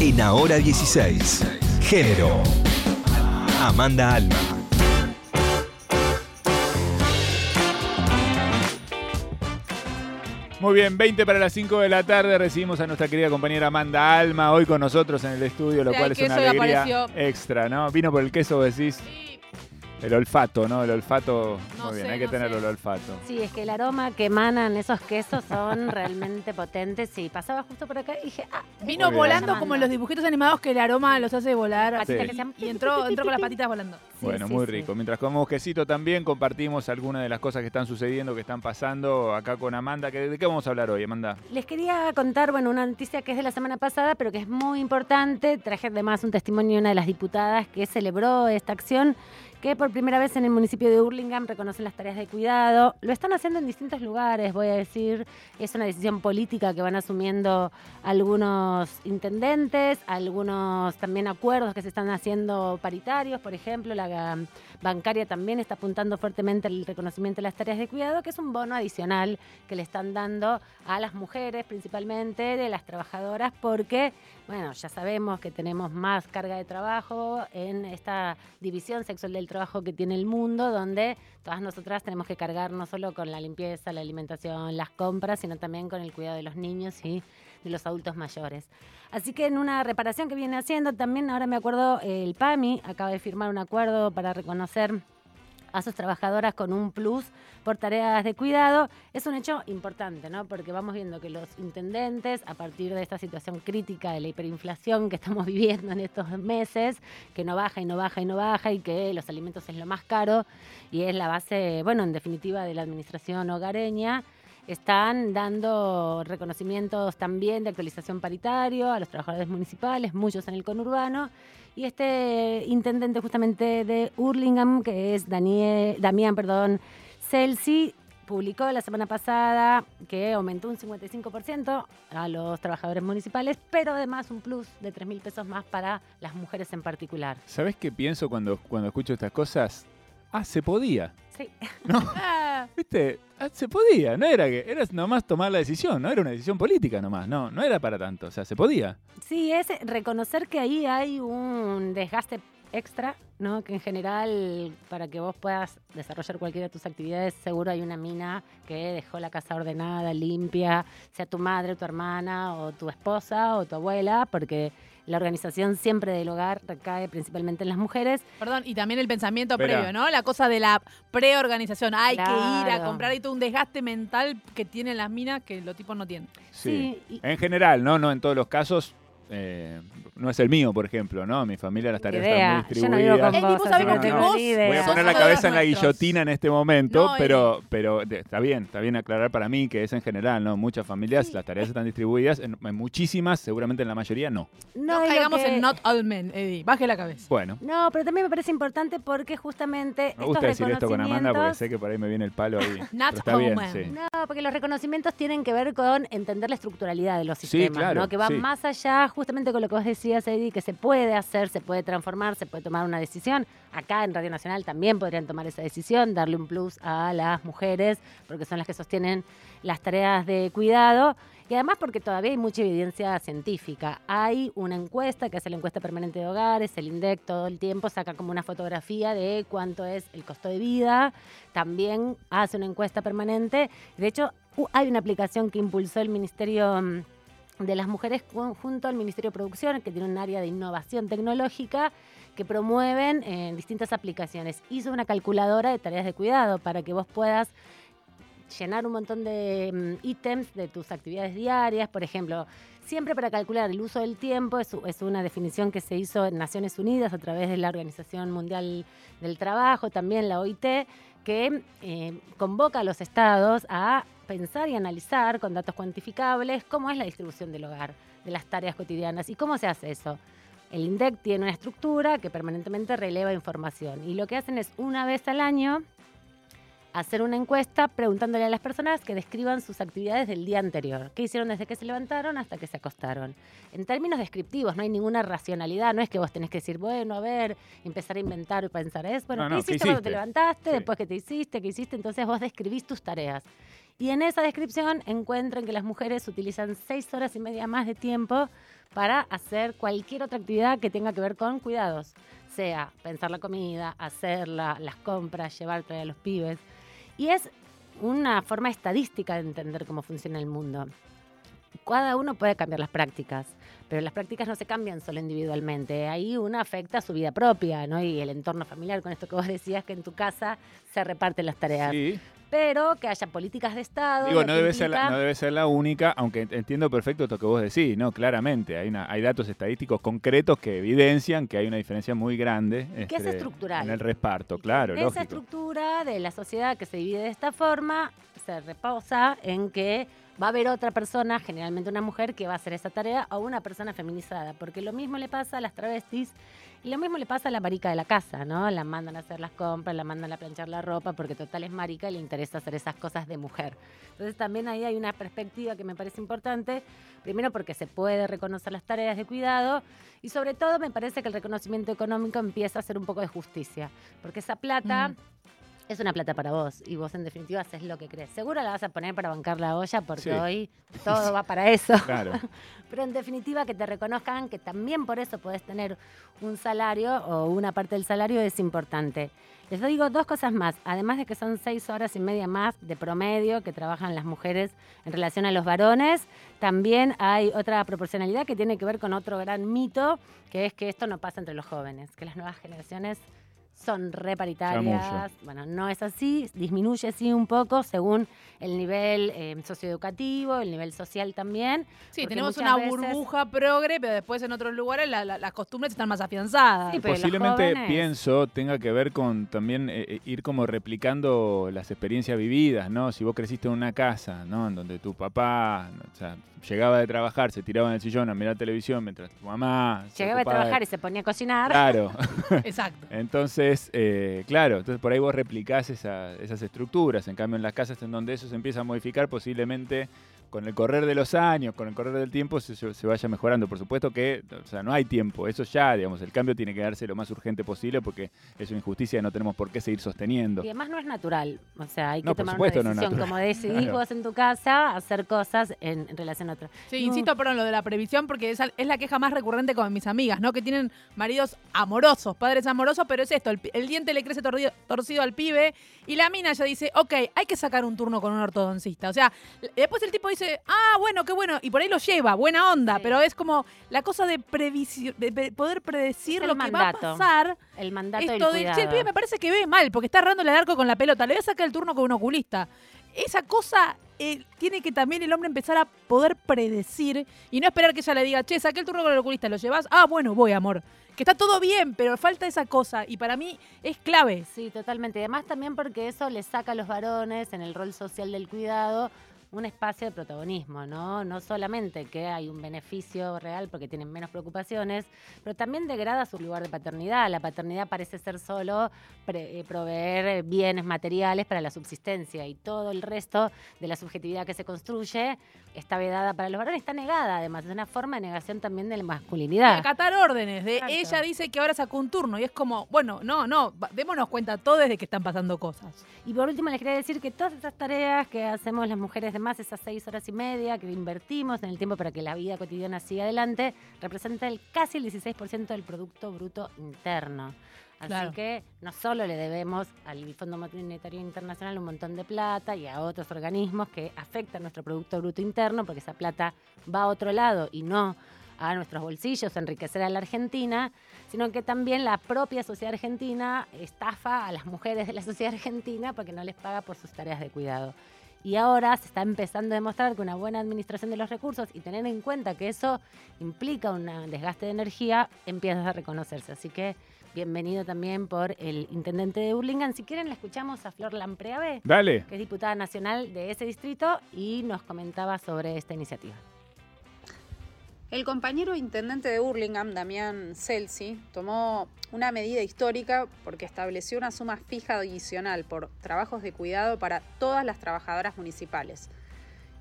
En Ahora 16. Género. Amanda Alma. Muy bien, 20 para las 5 de la tarde recibimos a nuestra querida compañera Amanda Alma hoy con nosotros en el estudio, lo Sí, cual es una alegría apareció. extra, ¿no? Vino por el queso, decís, Sí, el olfato, ¿no? El olfato, No muy bien, sé, hay que no tener sé. el olfato. Sí, es que el aroma que emanan esos quesos son realmente potentes. Y pasaba justo por acá y dije, ah, Vino volando como en los dibujitos animados que el aroma los hace volar. así. Sí. que sean Y entró, entró con las patitas volando. Bueno, sí, muy sí. rico. Mientras comemos quesito también compartimos algunas de las cosas que están sucediendo, que están pasando acá con Amanda. ¿De qué vamos a hablar hoy, Amanda? Les quería contar, bueno, una noticia que es de la semana pasada, pero que es muy importante. Traje además un testimonio de una de las diputadas que celebró esta acción, que por primera vez en el municipio de Hurlingham reconocen las tareas de cuidado. Lo están haciendo en distintos lugares, voy a decir. Es una decisión política que van asumiendo algunos intendentes, algunos también acuerdos que se están haciendo paritarios, por ejemplo, la bancaria también está apuntando fuertemente al reconocimiento de las tareas de cuidado, que es un bono adicional que le están dando a las mujeres, principalmente de las trabajadoras, porque, bueno, ya sabemos que tenemos más carga de trabajo en esta división sexual del trabajo que tiene el mundo, donde todas nosotras tenemos que cargar no solo con la limpieza, la alimentación, las compras, sino también con el cuidado de los niños y de los adultos mayores. Así que en una reparación que viene haciendo, también ahora me acuerdo, el PAMI acaba de firmar un acuerdo para reconocer a sus trabajadoras con un plus por tareas de cuidado. Es un hecho importante, ¿no? Porque vamos viendo que los intendentes, a partir de esta situación crítica de la hiperinflación que estamos viviendo en estos meses, que no baja y no baja y no baja y que los alimentos es lo más caro y es la base, bueno, en definitiva, de la administración hogareña, están dando reconocimientos también de actualización paritario a los trabajadores municipales, muchos en el conurbano. Y este intendente justamente de Hurlingham, que es Daniel, Damián perdón, Celsi, publicó la semana pasada que aumentó un 55% a los trabajadores municipales, pero además un plus de 3 mil pesos más para las mujeres en particular. ¿Sabés qué pienso cuando, cuando escucho estas cosas? Ah, se podía. Sí. Ah, ¿Viste? Ah, se podía, no era que era nomás tomar la decisión, no era una decisión política nomás, no, no era para tanto, o sea, se podía. Sí, es reconocer que ahí hay un desgaste extra, ¿no? Que en general, para que vos puedas desarrollar cualquiera de tus actividades, seguro hay una mina que dejó la casa ordenada, limpia, sea tu madre, tu hermana, o tu esposa, o tu abuela, porque la organización siempre del hogar recae principalmente en las mujeres. perdón, y también el pensamiento Espera. previo, ¿no? La cosa de la preorganización. Hay que ir a comprar y todo un desgaste mental que tienen las minas que los tipos no tienen. Sí. Sí, y- En general, ¿no? No en todos los casos. Eh, no es el mío, por ejemplo, ¿no? Mi familia las tareas están muy Yo no vivo con distribuidas. Vos, vos que no vos- idea. Voy a poner la cabeza en la guillotina en este momento, No, pero, pero está bien, está bien aclarar para mí que es en general, ¿no? Muchas familias las tareas están distribuidas, en, en muchísimas, seguramente en la mayoría no. No, caigamos que- en not all men, Eddie. Baje la cabeza. Bueno, No, pero también me parece importante porque justamente me estos gusta decir esto con Amanda porque reconocimientos- sé que por ahí me viene el palo ahí. Not bien, all men. sí. No, porque los reconocimientos tienen que ver con entender la estructuralidad de los Sí, sistemas, claro, ¿no? Que va sí. más allá justamente con lo que vos decías, Eddie, que se puede hacer, se puede transformar, se puede tomar una decisión. Acá en Radio Nacional también podrían tomar esa decisión, darle un plus a las mujeres, porque son las que sostienen las tareas de cuidado. Y además porque todavía hay mucha evidencia científica. Hay una encuesta que hace la encuesta permanente de hogares, el INDEC todo el tiempo saca como una fotografía de cuánto es el costo de vida. También hace una encuesta permanente. De hecho, hay una aplicación que impulsó el Ministerio mm, de las Mujeres ju- junto al Ministerio de Producción, que tiene un área de innovación tecnológica que promueven eh, distintas aplicaciones. Hizo una calculadora de tareas de cuidado para que vos puedas llenar un montón de mm, ítems de tus actividades diarias. Por ejemplo, siempre para calcular el uso del tiempo, es, una definición que se hizo en Naciones Unidas a través de la Organización Mundial del Trabajo, también la OIT, que eh, convoca a los estados a pensar y analizar con datos cuantificables cómo es la distribución del hogar, de las tareas cotidianas y cómo se hace eso. El INDEC tiene una estructura que permanentemente releva información y lo que hacen es una vez al año hacer una encuesta preguntándole a las personas que describan sus actividades del día anterior. ¿Qué hicieron desde que se levantaron hasta que se acostaron? En términos descriptivos, no hay ninguna racionalidad. No es que vos tenés que decir, bueno, a ver, empezar a inventar y pensar, es, bueno, No, ¿qué no, ¿qué hiciste cuando te levantaste? Sí. Después que te hiciste, ¿qué hiciste? Entonces vos describís tus tareas. Y en esa descripción encuentran que las mujeres utilizan seis horas y media más de tiempo para hacer cualquier otra actividad que tenga que ver con cuidados, sea pensar la comida, hacer la- las compras, llevar traer a los pibes. Y es una forma estadística de entender cómo funciona el mundo. Cada uno puede cambiar las prácticas, pero las prácticas no se cambian solo individualmente. Ahí uno afecta a su vida propia, ¿no? Y el entorno familiar, con esto que vos decías, que en tu casa se reparten las tareas. Sí. Pero que haya políticas de Estado. Digo, lo no debe, ser la, no debe ser la única, aunque ent- entiendo perfecto esto que vos decís, ¿no? Claramente, hay, una, hay datos estadísticos concretos que evidencian que hay una diferencia muy grande Que es este, estructural. en el reparto, claro, Esa lógico. estructura de la sociedad que se divide de esta forma se reposa en que va a haber otra persona, generalmente una mujer, que va a hacer esa tarea o una persona feminizada. Porque lo mismo le pasa a las travestis y lo mismo le pasa a la marica de la casa, ¿no? La mandan a hacer las compras, la mandan a planchar la ropa porque total es marica y le interesa hacer esas cosas de mujer. Entonces también ahí hay una perspectiva que me parece importante. Primero porque se puede reconocer las tareas de cuidado y sobre todo me parece que el reconocimiento económico empieza a ser un poco de justicia. Porque esa plata... Mm. Es una plata para vos y vos en definitiva haces lo que crees. Seguro la vas a poner para bancar la olla porque Sí. hoy todo va para eso. Claro. Pero en definitiva que te reconozcan que también por eso podés tener un salario o una parte del salario es importante. Les digo dos cosas más, además de que son seis horas y media más de promedio que trabajan las mujeres en relación a los varones, también hay otra proporcionalidad que tiene que ver con otro gran mito, que es que esto no pasa entre los jóvenes, que las nuevas generaciones son reparitarias. Bueno, no es así, disminuye sí un poco según el nivel eh, socioeducativo, el nivel social también. Sí, tenemos una veces- burbuja progre, pero después en otros lugares la- la- las costumbres están más afianzadas. Sí, Posiblemente jóvenes- pienso tenga que ver con también eh, eh, ir como replicando las experiencias vividas, ¿no? Si vos creciste en una casa, ¿no? En donde tu papá, o sea, llegaba de trabajar, se tiraba en el sillón a mirar televisión mientras tu mamá Llegaba de- trabajar y se ponía a cocinar. Claro. Exacto. Entonces, eh, claro, entonces por ahí vos replicás esa- esas estructuras. En cambio, en las casas en donde eso se empieza a modificar, posiblemente con el correr de los años, con el correr del tiempo, se, se vaya mejorando. Por supuesto que, o sea, no hay tiempo. Eso ya, digamos, el cambio tiene que darse lo más urgente posible porque es una injusticia y no tenemos por qué seguir sosteniendo. Y además no es natural. O sea, hay que No, por tomar supuesto una decisión. Como decidís Claro. vos en tu casa, hacer cosas en, en relación a otra. Sí, No. insisto, perdón, lo de la previsión, porque es, es la queja más recurrente con mis amigas, ¿no? Que tienen maridos amorosos, padres amorosos, pero es esto, el, diente le crece torcido, torcido al pibe y la mina ya dice, ok, hay que sacar un turno con un ortodoncista. O sea, después el tipo dice, ah, bueno, qué bueno, y por ahí lo lleva, buena onda, Sí. pero es como la cosa de, de pre- poder predecir lo que va a pasar. El mandato del Esto de, cuidado. che, el pibe me parece que ve mal, porque está errando el arco con la pelota, le voy a sacar el turno con un oculista. Esa cosa eh, tiene que también el hombre empezar a poder predecir y no esperar que ella le diga, che, saqué el turno con el oculista, ¿lo llevas? Ah, bueno, voy, amor. Que está todo bien, pero falta esa cosa y para mí es clave. Sí, totalmente. Y además también porque eso le saca a los varones en el rol social del cuidado un espacio de protagonismo, ¿no? No solamente que hay un beneficio real porque tienen menos preocupaciones, pero también degrada su lugar de paternidad. La paternidad parece ser solo pre- eh, proveer eh, bienes materiales para la subsistencia y todo el resto de la subjetividad que se construye está vedada para los varones, está negada además, es una forma de negación también de la masculinidad. Acatar órdenes. De Exacto. ella dice que ahora sacó un turno y es como, bueno, no, no, démonos cuenta todos de que están pasando cosas. Y por último les quería decir que todas esas tareas que hacemos las mujeres de más, esas seis horas y media que invertimos en el tiempo para que la vida cotidiana siga adelante, representa el, casi el 16% del Producto Bruto Interno. Así Claro. que no solo le debemos al Fondo Monetario Internacional un montón de plata y a otros organismos que afectan nuestro Producto Bruto Interno, porque esa plata va a otro lado y no a nuestros bolsillos, a enriquecer a la Argentina, sino que también la propia sociedad argentina estafa a las mujeres de la sociedad argentina porque no les paga por sus tareas de cuidado. Y ahora se está empezando a demostrar que una buena administración de los recursos y tener en cuenta que eso implica un desgaste de energía empieza a reconocerse. Así que bienvenido también por el intendente de Burlingame. Si quieren, la escuchamos a Flor Lampreave, Dale. que es diputada nacional de ese distrito y nos comentaba sobre esta iniciativa. El compañero intendente de Burlingame, Damián Celsi, tomó una medida histórica porque estableció una suma fija adicional por trabajos de cuidado para todas las trabajadoras municipales.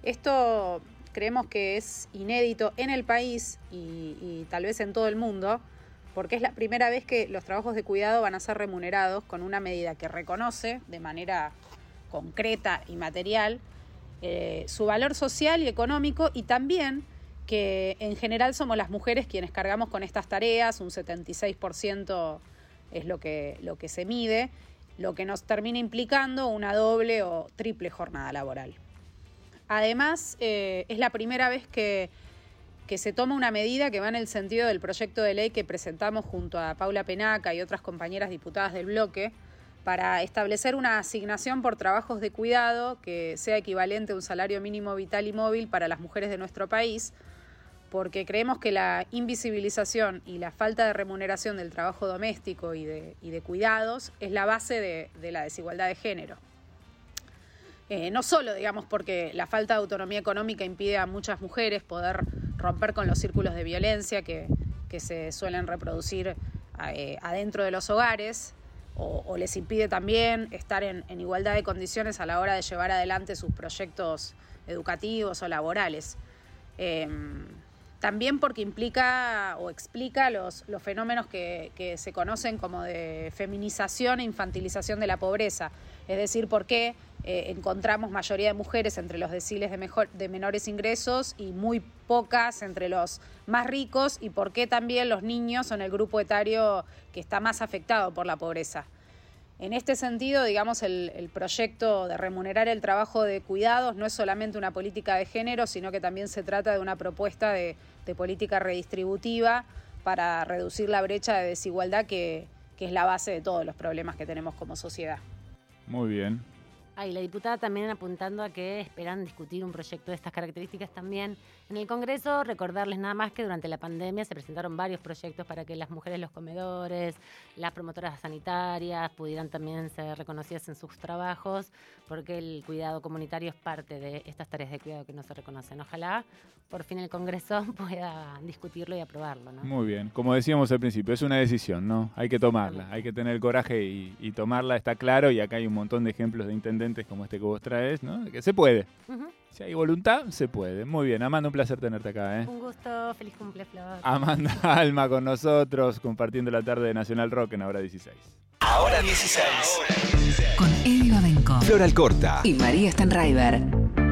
Esto creemos que es inédito en el país y, y tal vez en todo el mundo, porque es la primera vez que los trabajos de cuidado van a ser remunerados con una medida que reconoce de manera concreta y material eh, su valor social y económico y también que en general somos las mujeres quienes cargamos con estas tareas, un 76% es lo que, lo que se mide, lo que nos termina implicando una doble o triple jornada laboral. Además, eh, es la primera vez que, que se toma una medida que va en el sentido del proyecto de ley que presentamos junto a Paula Penaca y otras compañeras diputadas del bloque, para establecer una asignación por trabajos de cuidado que sea equivalente a un salario mínimo vital y móvil para las mujeres de nuestro país, porque creemos que la invisibilización y la falta de remuneración del trabajo doméstico y de, y de cuidados es la base de, de la desigualdad de género. Eh, no solo, digamos, porque la falta de autonomía económica impide a muchas mujeres poder romper con los círculos de violencia que, que se suelen reproducir eh, adentro de los hogares, o, les impide también estar en, igualdad de condiciones a la hora de llevar adelante sus proyectos educativos o laborales. Eh, también porque implica o explica los, los fenómenos que, que, se conocen como de feminización e infantilización de la pobreza. Es decir, por qué eh, encontramos mayoría de mujeres entre los deciles de, mejor, de menores ingresos y muy pocas entre los más ricos y por qué también los niños son el grupo etario que está más afectado por la pobreza. En este sentido, digamos, el, proyecto de remunerar el trabajo de cuidados no es solamente una política de género, sino que también se trata de una propuesta de, de política redistributiva para reducir la brecha de desigualdad que, que, es la base de todos los problemas que tenemos como sociedad. Muy bien. Ah, y la diputada también apuntando a que esperan discutir un proyecto de estas características también en el Congreso. Recordarles nada más que durante la pandemia se presentaron varios proyectos para que las mujeres, los comedores, las promotoras sanitarias pudieran también ser reconocidas en sus trabajos, porque el cuidado comunitario es parte de estas tareas de cuidado que no se reconocen. Ojalá por fin el Congreso pueda discutirlo y aprobarlo. ¿no? Muy bien. Como decíamos al principio, es una decisión, ¿no? Hay que tomarla, hay que tener el coraje y, y tomarla, está claro, y acá hay un montón de ejemplos de intendentes como este que vos traes, ¿no? Que se puede. Uh -huh. Si hay voluntad, se puede. Muy bien, Amanda, un placer tenerte acá. ¿eh? Un gusto, feliz cumple, Flor. Amanda Alma con nosotros, compartiendo la tarde de Nacional Rock en Ahora 16. Ahora 16. Con Eddie Babenco. Flor Alcorta. Y María Stanraiver.